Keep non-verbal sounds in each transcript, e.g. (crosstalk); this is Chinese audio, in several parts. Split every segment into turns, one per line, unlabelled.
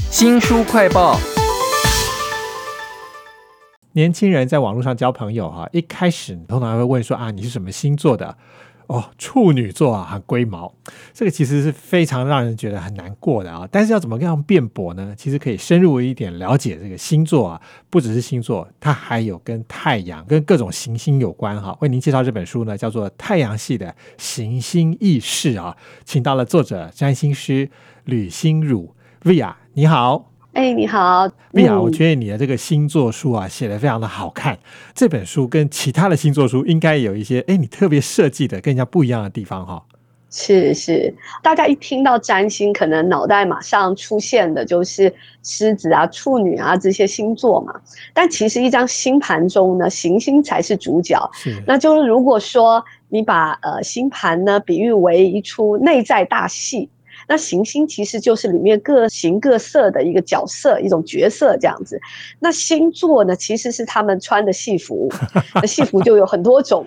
新书快报。
年轻人在网络上交朋友哈，一开始通常会问说啊，你是什么星座的？哦，处女座啊，很龟毛。这个其实是非常让人觉得很难过的啊。但是要怎么样辩驳呢？其实可以深入一点了解这个星座啊，不只是星座，它还有跟太阳、跟各种行星有关哈。为您介绍这本书呢，叫做《太阳系的行星意识》啊，请到了作者占星师吕心如 Via，你好。
哎，你好，
米娅，我觉得你的这个星座书啊，写的非常的好看。这本书跟其他的星座书应该有一些，哎，你特别设计的跟人家不一样的地方哈。
是是，大家一听到占星，可能脑袋马上出现的就是狮子啊、处女啊这些星座嘛。但其实一张星盘中呢，行星才是主角。
是，
那就是如果说你把呃星盘呢比喻为一出内在大戏。那行星其实就是里面各形各色的一个角色，一种角色这样子。那星座呢，其实是他们穿的戏服，(laughs) 那戏服就有很多种。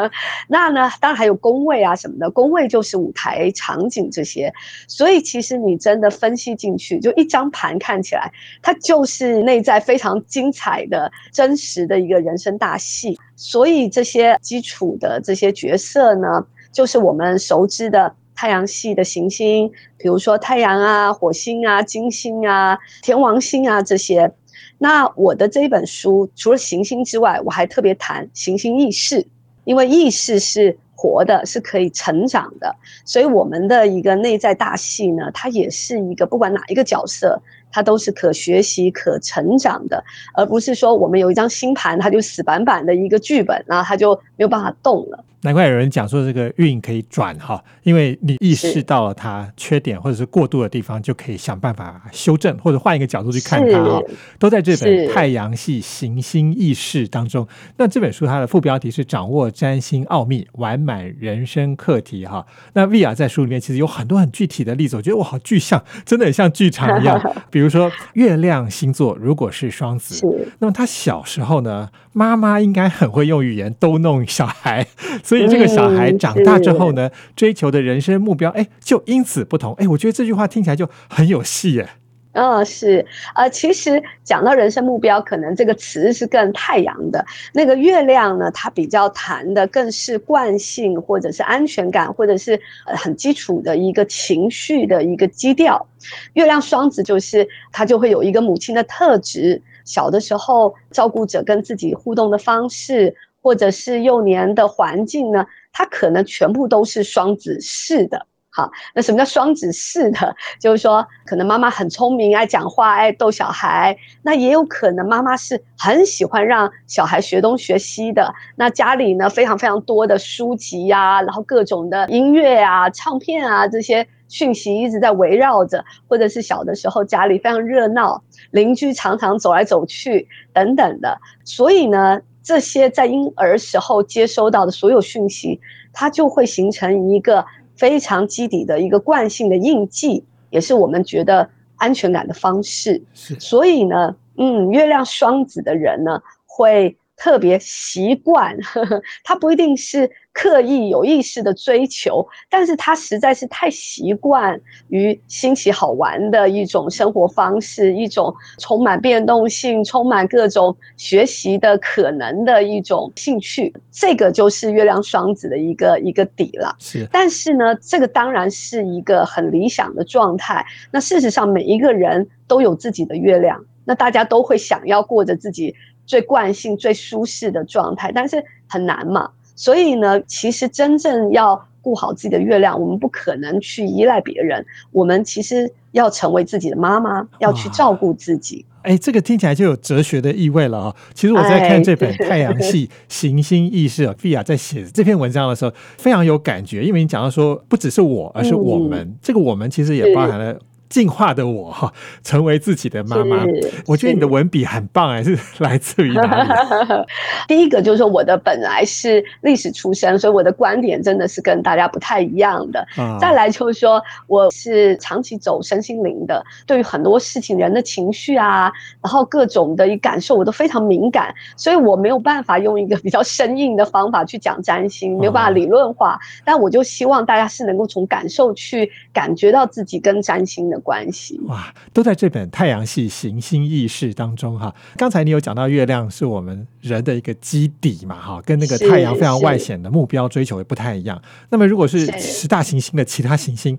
(laughs) 那呢，当然还有宫位啊什么的，宫位就是舞台场景这些。所以其实你真的分析进去，就一张盘看起来，它就是内在非常精彩的真实的一个人生大戏。所以这些基础的这些角色呢，就是我们熟知的。太阳系的行星，比如说太阳啊、火星啊、金星啊、天王星啊这些。那我的这本书除了行星之外，我还特别谈行星意识，因为意识是活的，是可以成长的。所以我们的一个内在大戏呢，它也是一个不管哪一个角色，它都是可学习、可成长的，而不是说我们有一张星盘，它就死板板的一个剧本，然后它就没有办法动了。
难怪有人讲说这个运可以转哈，因为你意识到了它缺点或者是过度的地方，就可以想办法修正，或者换一个角度去看它哈。都在这本《太阳系行星意识》当中。那这本书它的副标题是“掌握占星奥秘，完满人生课题”哈。那 VR 在书里面其实有很多很具体的例子，我觉得哇，好具象，真的很像剧场一样。(laughs) 比如说月亮星座如果是双子，那么他小时候呢，妈妈应该很会用语言逗弄小孩。所以这个小孩长大之后呢，追求的人生目标，哎，就因此不同。哎，我觉得这句话听起来就很有戏耶。
嗯，是，呃，其实讲到人生目标，可能这个词是更太阳的，那个月亮呢，它比较谈的更是惯性，或者是安全感，或者是很基础的一个情绪的一个基调。月亮双子就是它就会有一个母亲的特质，小的时候照顾者跟自己互动的方式。或者是幼年的环境呢，它可能全部都是双子式的。好，那什么叫双子式的？就是说，可能妈妈很聪明，爱讲话，爱逗小孩。那也有可能妈妈是很喜欢让小孩学东学西的。那家里呢，非常非常多的书籍呀，然后各种的音乐啊、唱片啊这些讯息一直在围绕着。或者是小的时候家里非常热闹，邻居常常走来走去等等的。所以呢。这些在婴儿时候接收到的所有讯息，它就会形成一个非常基底的一个惯性的印记，也是我们觉得安全感的方式。
是，
所以呢，嗯，月亮双子的人呢，会特别习惯，(laughs) 他不一定是。刻意有意识的追求，但是他实在是太习惯于新奇好玩的一种生活方式，一种充满变动性、充满各种学习的可能的一种兴趣。这个就是月亮双子的一个一个底了。
是，
但是呢，这个当然是一个很理想的状态。那事实上，每一个人都有自己的月亮，那大家都会想要过着自己最惯性、最舒适的状态，但是很难嘛。所以呢，其实真正要顾好自己的月亮，我们不可能去依赖别人。我们其实要成为自己的妈妈，要去照顾自己。
哎，这个听起来就有哲学的意味了啊！其实我在看这本《太阳系行星意识》啊，(laughs) 菲亚在写这篇文章的时候，非常有感觉，因为你讲到说，不只是我，而是我们。这个我们其实也包含了。进化的我哈，成为自己的妈妈。我觉得你的文笔很棒哎，是来自于哪里？(laughs)
第一个就是说，我的本来是历史出身，所以我的观点真的是跟大家不太一样的。再来就是说，我是长期走身心灵的，对于很多事情、人的情绪啊，然后各种的感受，我都非常敏感，所以我没有办法用一个比较生硬的方法去讲占星，没有办法理论化。但我就希望大家是能够从感受去感觉到自己跟占星的。的关系。
哇，都在这本《太阳系行星意识》当中哈。刚才你有讲到月亮是我们人的一个基底嘛哈，跟那个太阳非常外显的目标追求也不太一样。那么如果是十大行星的其他行星。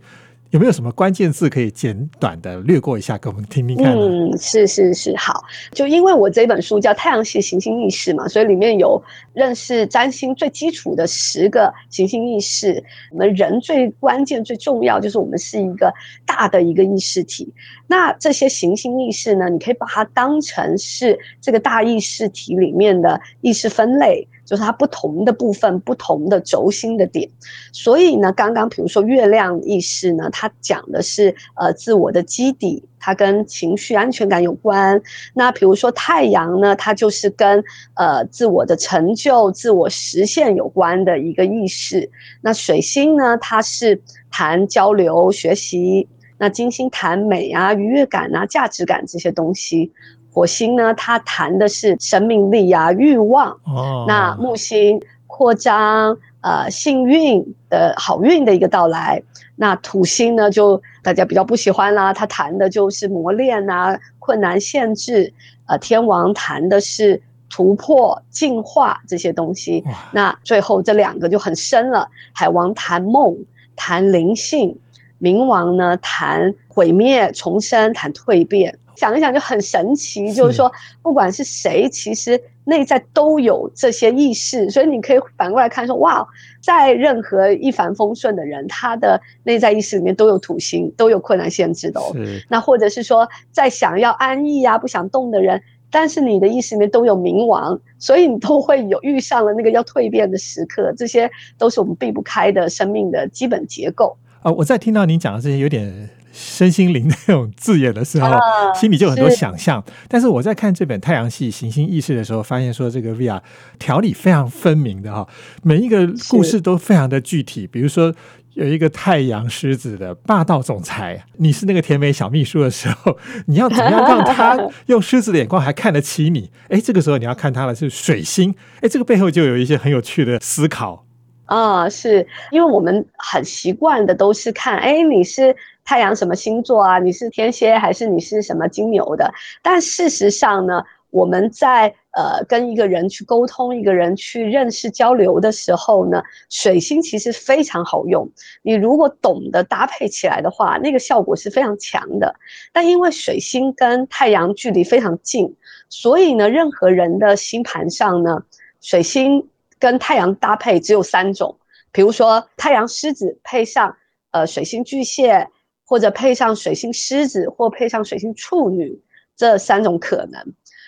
有没有什么关键字可以简短的略过一下，给我们听听看？
嗯，是是是，好。就因为我这本书叫《太阳系行星意识》嘛，所以里面有认识占星最基础的十个行星意识。我们人最关键、最重要就是我们是一个大的一个意识体。那这些行星意识呢，你可以把它当成是这个大意识体里面的意识分类。就是它不同的部分，不同的轴心的点，所以呢，刚刚比如说月亮意识呢，它讲的是呃自我的基底，它跟情绪安全感有关。那比如说太阳呢，它就是跟呃自我的成就、自我实现有关的一个意识。那水星呢，它是谈交流、学习。那金星谈美啊、愉悦感啊、价值感这些东西。火星呢，它谈的是生命力啊、欲望。哦。那木星扩张，呃，幸运的好运的一个到来。那土星呢，就大家比较不喜欢啦，它谈的就是磨练啊、困难、限制。呃，天王谈的是突破、进化这些东西。那最后这两个就很深了。海王谈梦，谈灵性；冥王呢，谈毁灭、重生，谈蜕变。想一想就很神奇，就是说，不管是谁，其实内在都有这些意识，所以你可以反过来看说，哇，在任何一帆风顺的人，他的内在意识里面都有土星，都有困难限制的。哦。那或者是说，在想要安逸啊、不想动的人，但是你的意识里面都有冥王，所以你都会有遇上了那个要蜕变的时刻，这些都是我们避不开的生命的基本结构。
啊，我在听到您讲的这些，有点。身心灵那种字眼的时候，心里就很多想象。但是我在看这本《太阳系行星意识》的时候，发现说这个 VR 条理非常分明的哈，每一个故事都非常的具体。比如说有一个太阳狮子的霸道总裁，你是那个甜美小秘书的时候，(laughs) 你要怎么样让他用狮子的眼光还看得起你？哎，这个时候你要看他的是水星，哎，这个背后就有一些很有趣的思考。
啊，是因为我们很习惯的都是看，哎，你是太阳什么星座啊？你是天蝎还是你是什么金牛的？但事实上呢，我们在呃跟一个人去沟通，一个人去认识交流的时候呢，水星其实非常好用。你如果懂得搭配起来的话，那个效果是非常强的。但因为水星跟太阳距离非常近，所以呢，任何人的星盘上呢，水星。跟太阳搭配只有三种，比如说太阳狮子配上呃水星巨蟹，或者配上水星狮子，或配上水星处女这三种可能。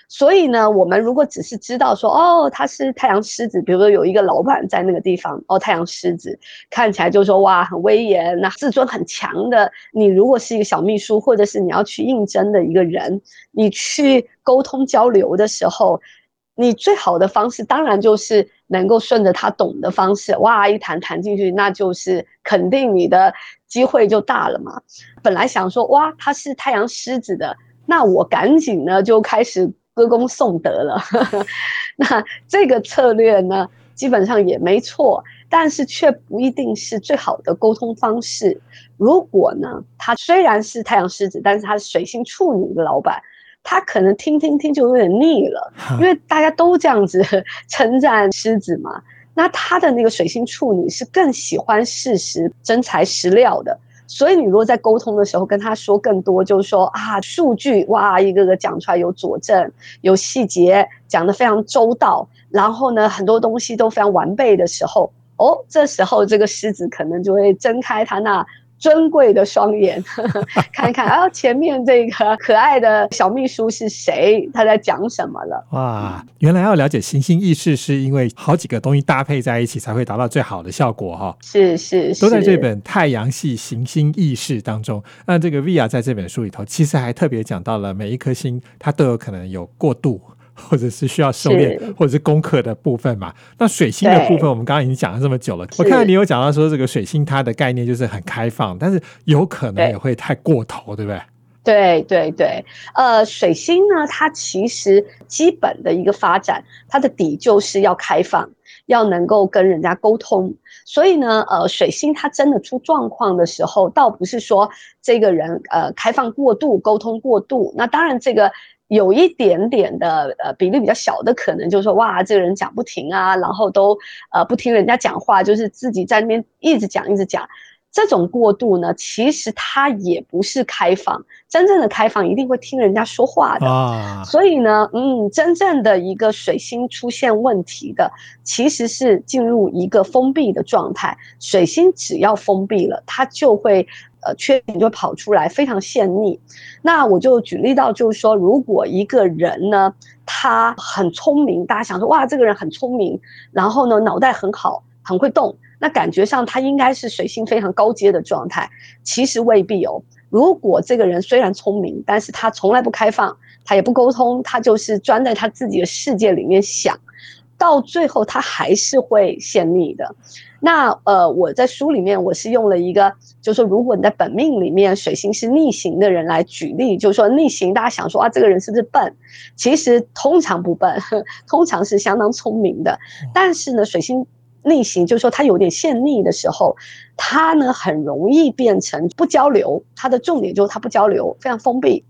所以呢，我们如果只是知道说哦，他是太阳狮子，比如说有一个老板在那个地方，哦，太阳狮子看起来就说哇很威严，那自尊很强的。你如果是一个小秘书，或者是你要去应征的一个人，你去沟通交流的时候。你最好的方式当然就是能够顺着他懂的方式，哇，一弹弹进去，那就是肯定你的机会就大了嘛。本来想说，哇，他是太阳狮子的，那我赶紧呢就开始歌功颂德了。(laughs) 那这个策略呢，基本上也没错，但是却不一定是最好的沟通方式。如果呢，他虽然是太阳狮子，但是他是水星处女的老板。他可能听听听就有点腻了，因为大家都这样子 (laughs) 称赞狮子嘛。那他的那个水星处女是更喜欢事实、真材实料的，所以你如果在沟通的时候跟他说更多，就是说啊，数据哇，一个个讲出来有佐证、有细节，讲得非常周到，然后呢，很多东西都非常完备的时候，哦，这时候这个狮子可能就会睁开他那。尊贵的双眼，(laughs) 看一看啊，前面这个可爱的小秘书是谁？他在讲什么了？
哇，原来要了解行星意识，是因为好几个东西搭配在一起才会达到最好的效果哈。
是是，
都在这本《太阳系行星意识》当中。那这个 Via 在这本书里头，其实还特别讲到了每一颗星，它都有可能有过度。或者是需要修炼，或者是功课的部分嘛？那水星的部分，我们刚刚已经讲了这么久了。我看到你有讲到说，这个水星它的概念就是很开放，但是有可能也会太过头，对不对？
对对对，呃，水星呢，它其实基本的一个发展，它的底就是要开放。要能够跟人家沟通。所以呢，呃，水星它真的出状况的时候，倒不是说这个人呃开放过度、沟通过度。那当然，这个有一点点的呃比例比较小的可能，就是说哇，这个人讲不停啊，然后都呃不听人家讲话，就是自己在那边一直讲一直讲。这种过度呢，其实它也不是开放。真正的开放一定会听人家说话的。所以呢，嗯，真正的一个水星出现问题的，其实是进入一个封闭的状态。水星只要封闭了，它就会呃缺点就跑出来，非常陷逆。那我就举例到，就是说，如果一个人呢，他很聪明，大家想说哇，这个人很聪明，然后呢，脑袋很好，很会动。那感觉上他应该是水星非常高阶的状态，其实未必哦。如果这个人虽然聪明，但是他从来不开放，他也不沟通，他就是钻在他自己的世界里面想，到最后他还是会陷溺的。那呃，我在书里面我是用了一个，就是说如果你在本命里面水星是逆行的人来举例，就是说逆行，大家想说啊，这个人是不是笨？其实通常不笨，(laughs) 通常是相当聪明的。但是呢，水星。逆行就是说，他有点陷逆的时候，他呢很容易变成不交流。他的重点就是他不交流，非常封闭。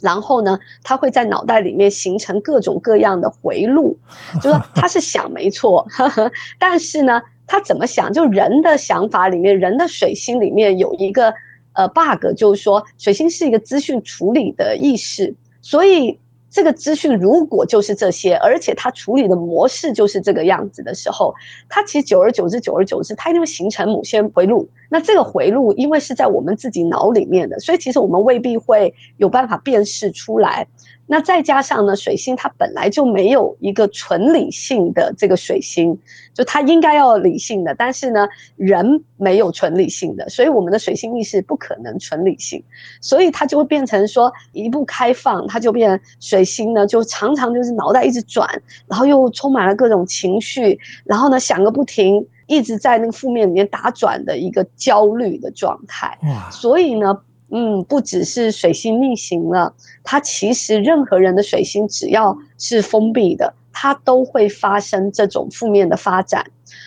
然后呢，他会在脑袋里面形成各种各样的回路，就说 (laughs) 他是想没错，(laughs) 但是呢，他怎么想？就人的想法里面，人的水星里面有一个呃 bug，就是说水星是一个资讯处理的意识，所以。这个资讯如果就是这些，而且它处理的模式就是这个样子的时候，它其实久而久之，久而久之，它一定会形成某些回路。那这个回路，因为是在我们自己脑里面的，所以其实我们未必会有办法辨识出来。那再加上呢，水星它本来就没有一个纯理性的这个水星，就它应该要理性的，但是呢，人没有纯理性的，所以我们的水星意识不可能纯理性，所以它就会变成说一不开放，它就变水星呢，就常常就是脑袋一直转，然后又充满了各种情绪，然后呢想个不停，一直在那个负面里面打转的一个焦虑的状态，所以呢。嗯，不只是水星逆行了，它其实任何人的水星只要是封闭的，它都会发生这种负面的发展。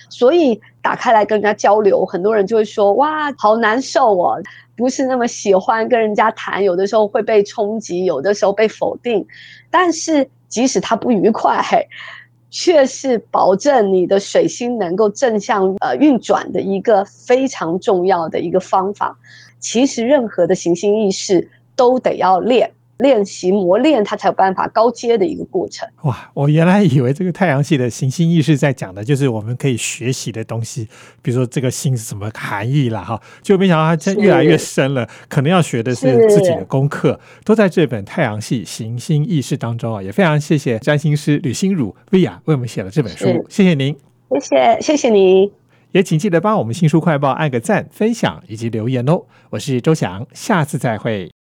所以打开来跟人家交流，很多人就会说：“哇，好难受哦，不是那么喜欢跟人家谈，有的时候会被冲击，有的时候被否定。但是即使他不愉快，却是保证你的水星能够正向呃运转的一个非常重要的一个方法。”其实任何的行星意识都得要练、练习、磨练，它才有办法高阶的一个过程。
哇，我原来以为这个太阳系的行星意识在讲的就是我们可以学习的东西，比如说这个星是什么含义啦，哈，就没想到它越来越深了，可能要学的是自己的功课，都在这本太阳系行星意识当中啊。也非常谢谢占星师吕心如薇娅为我们写了这本书，谢谢您，
谢谢，谢谢您。
也请记得帮我们新书快报按个赞、分享以及留言哦！我是周翔，下次再会。